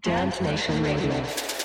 Dance Nation Radio.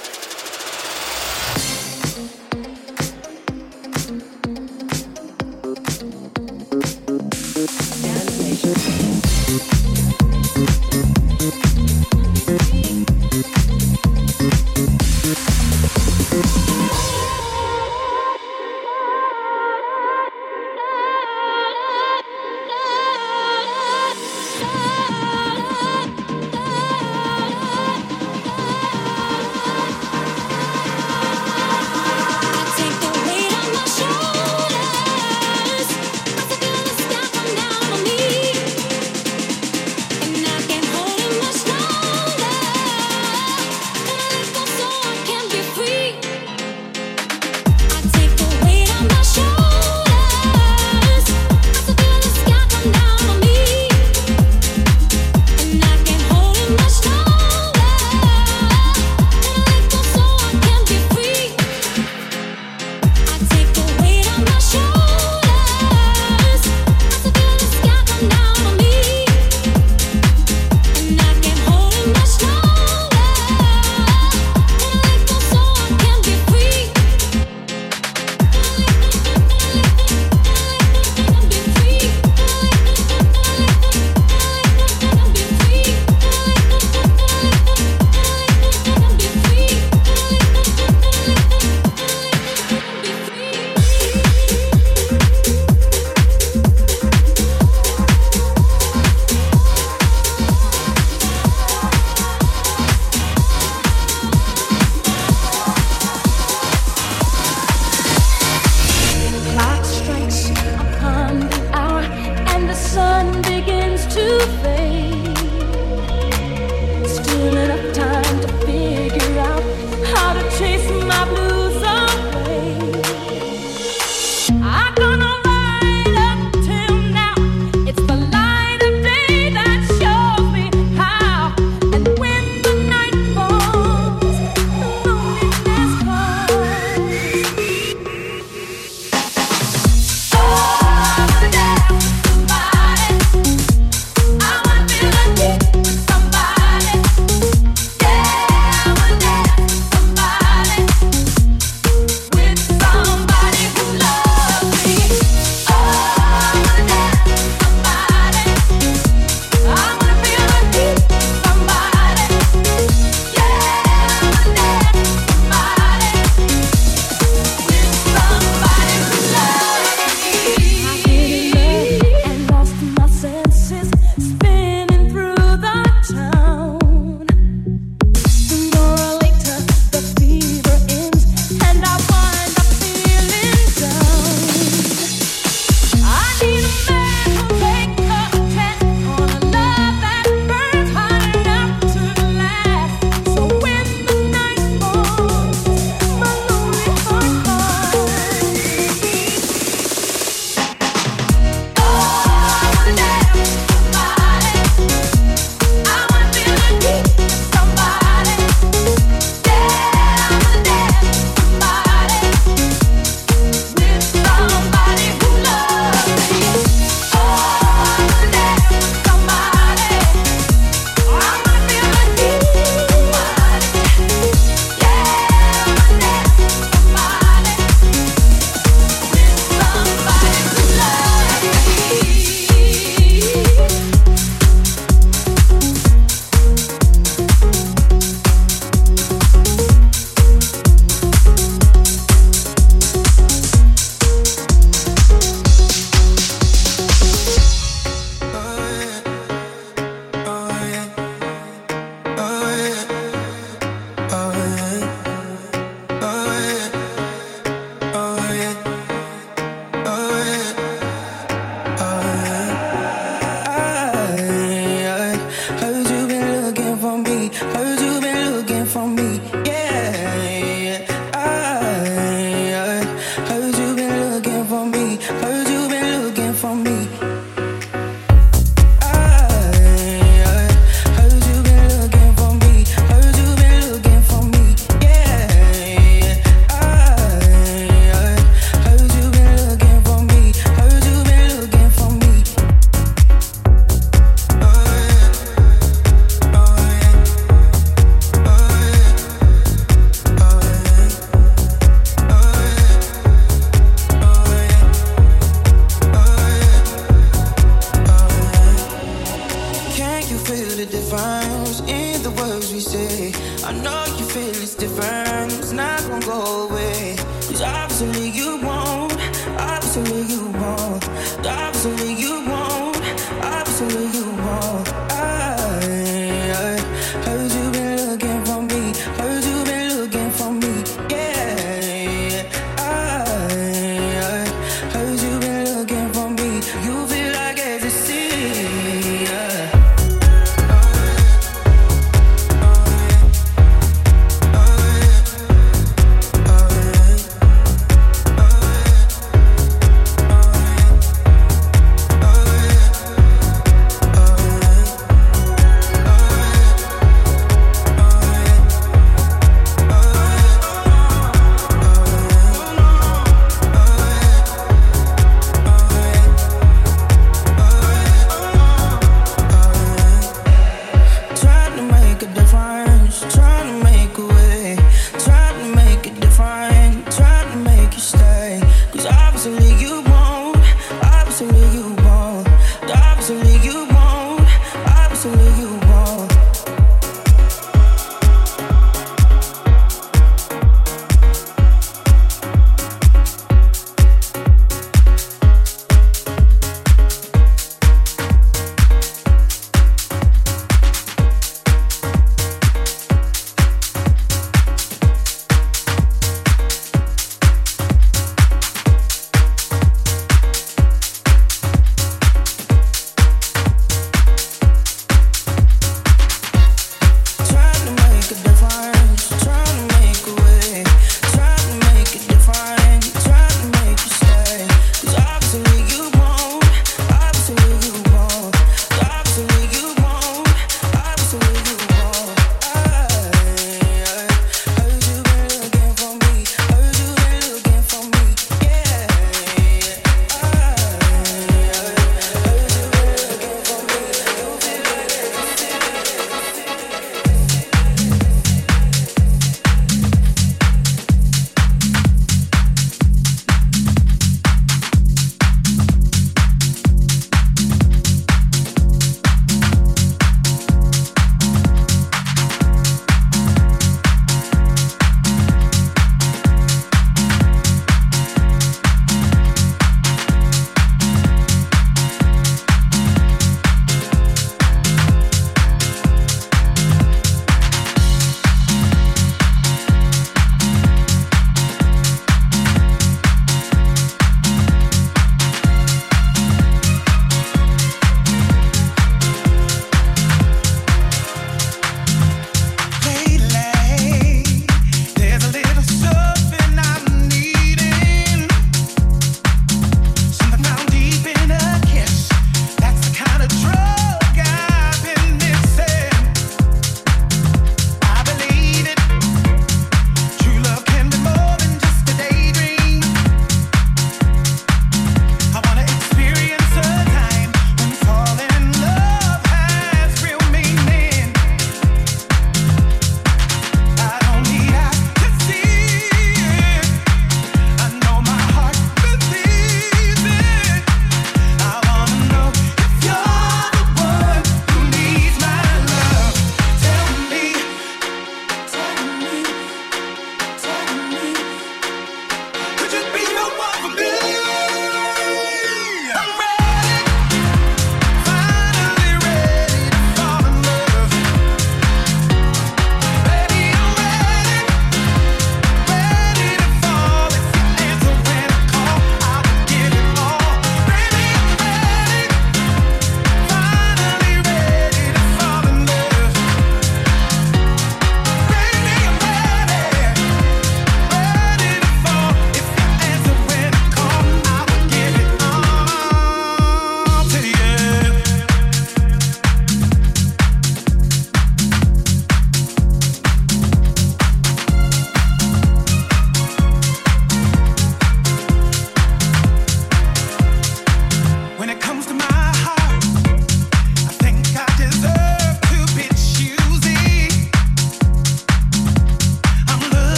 to me, you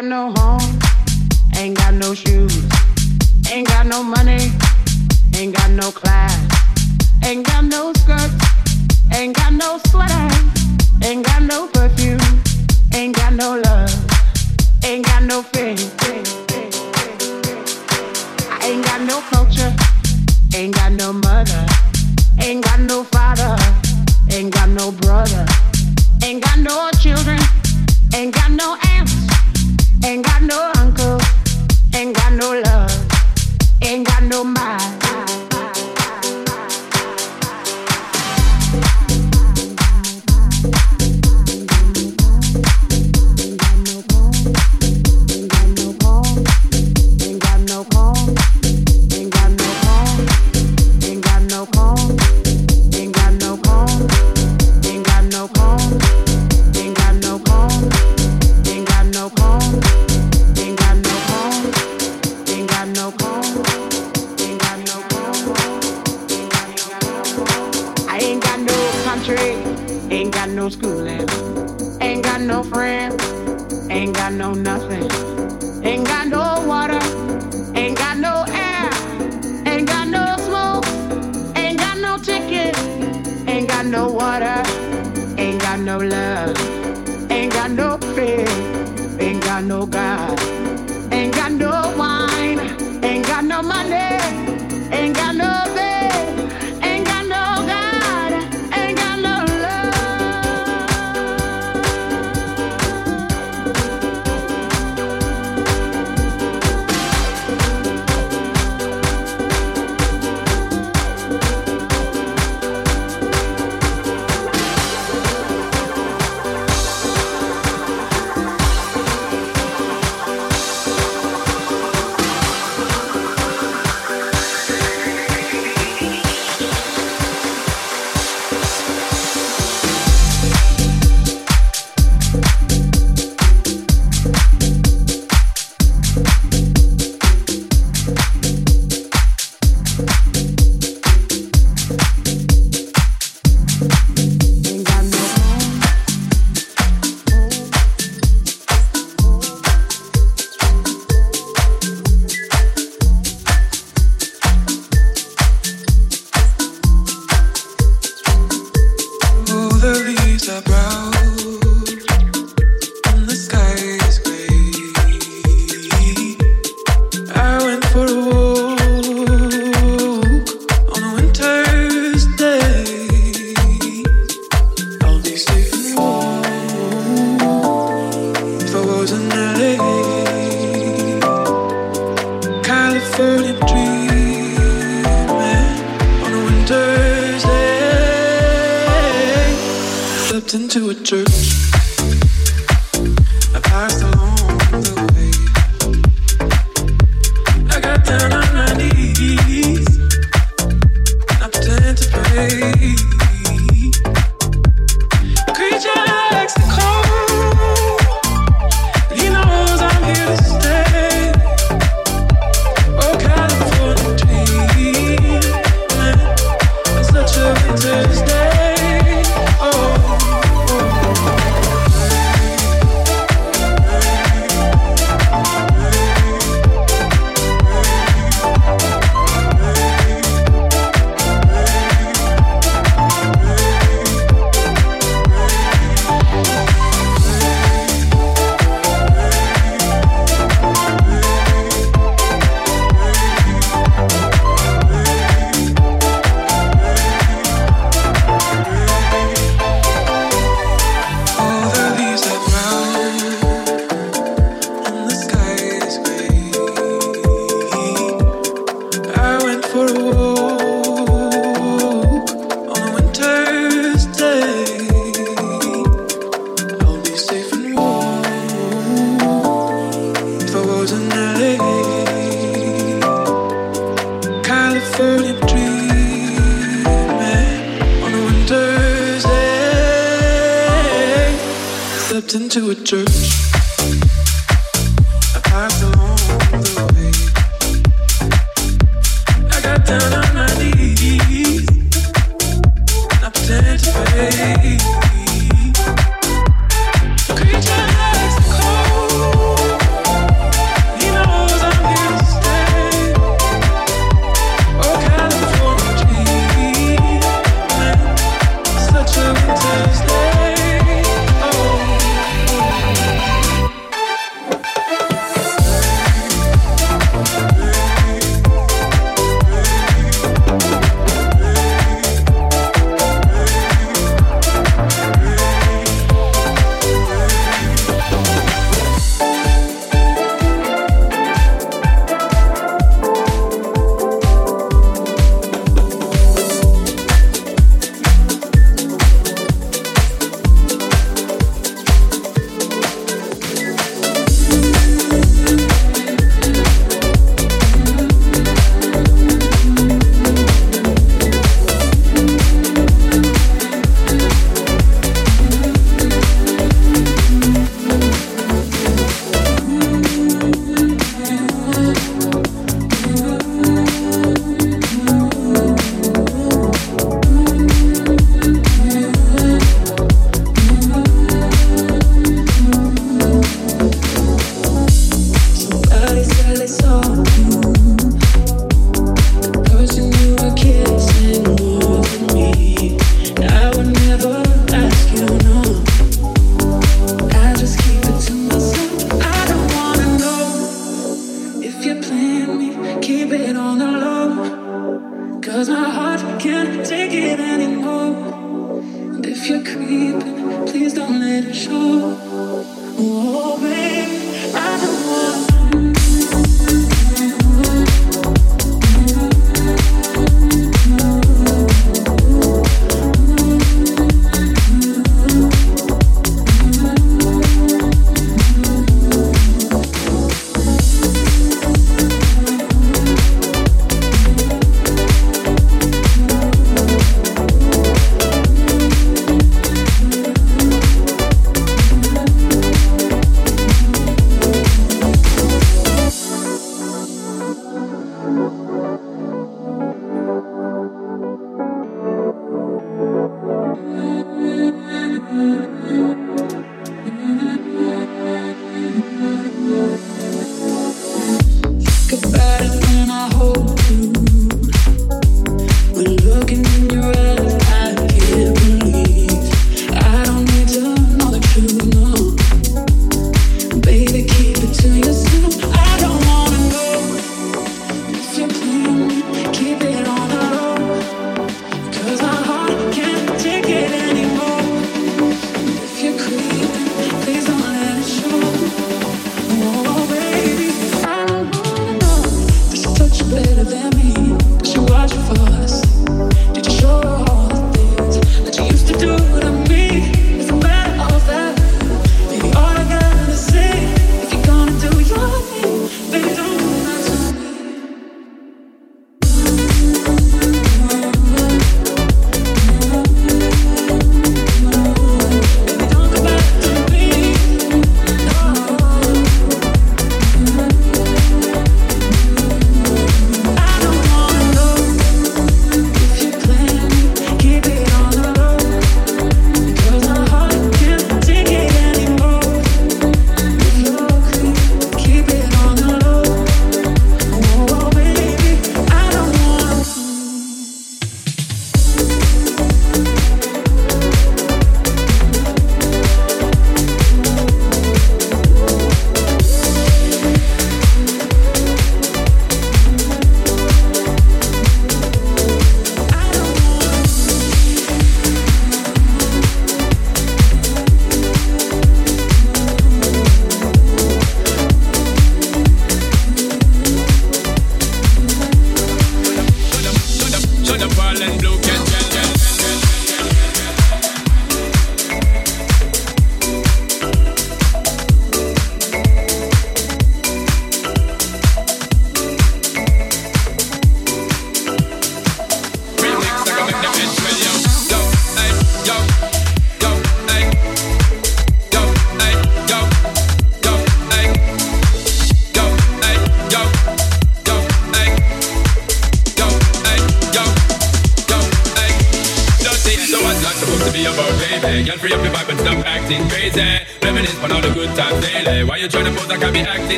got no ain't got no mind.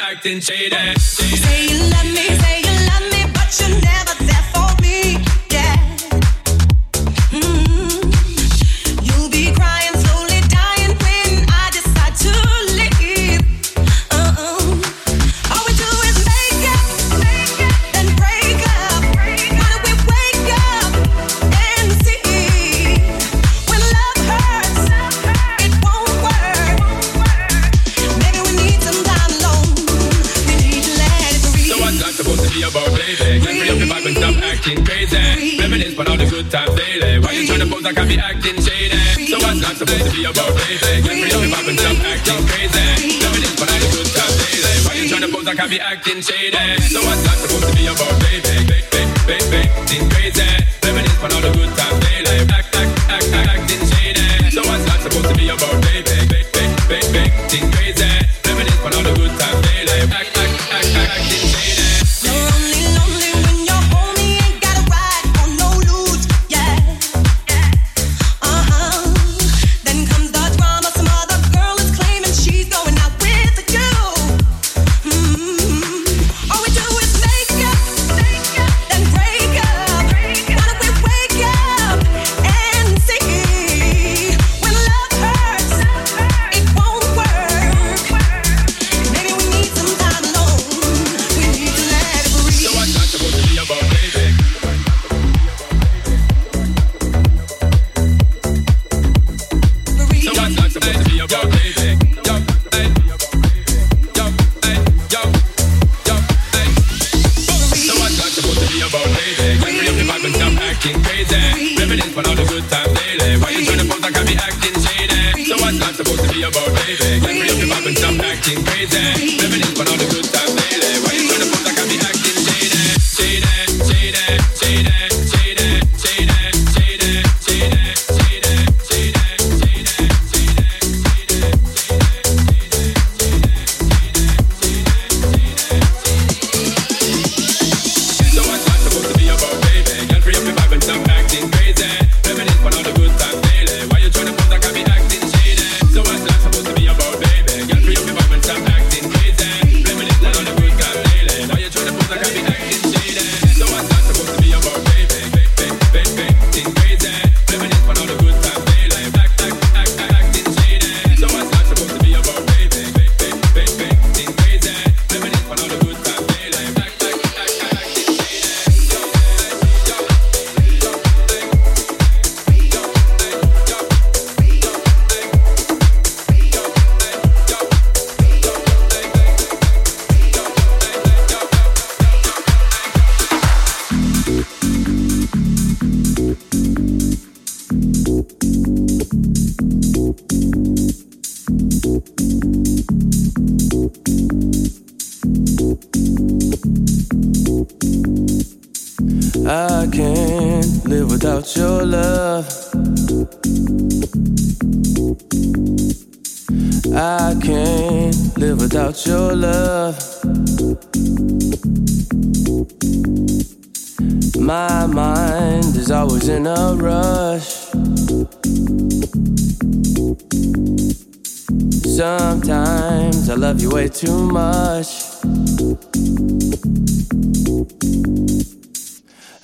Acting shady. Acting shady. So what's that supposed to be about, baby? Baby, baby, baby, acting crazy. Reminisce for all the good times daily. Act, act, act, act, acting shady. So what's that supposed to be about, baby? Baby, baby, baby, acting crazy. your love. I can't live without your love. My mind is always in a rush. Sometimes I love you way too much.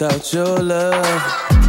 without your love.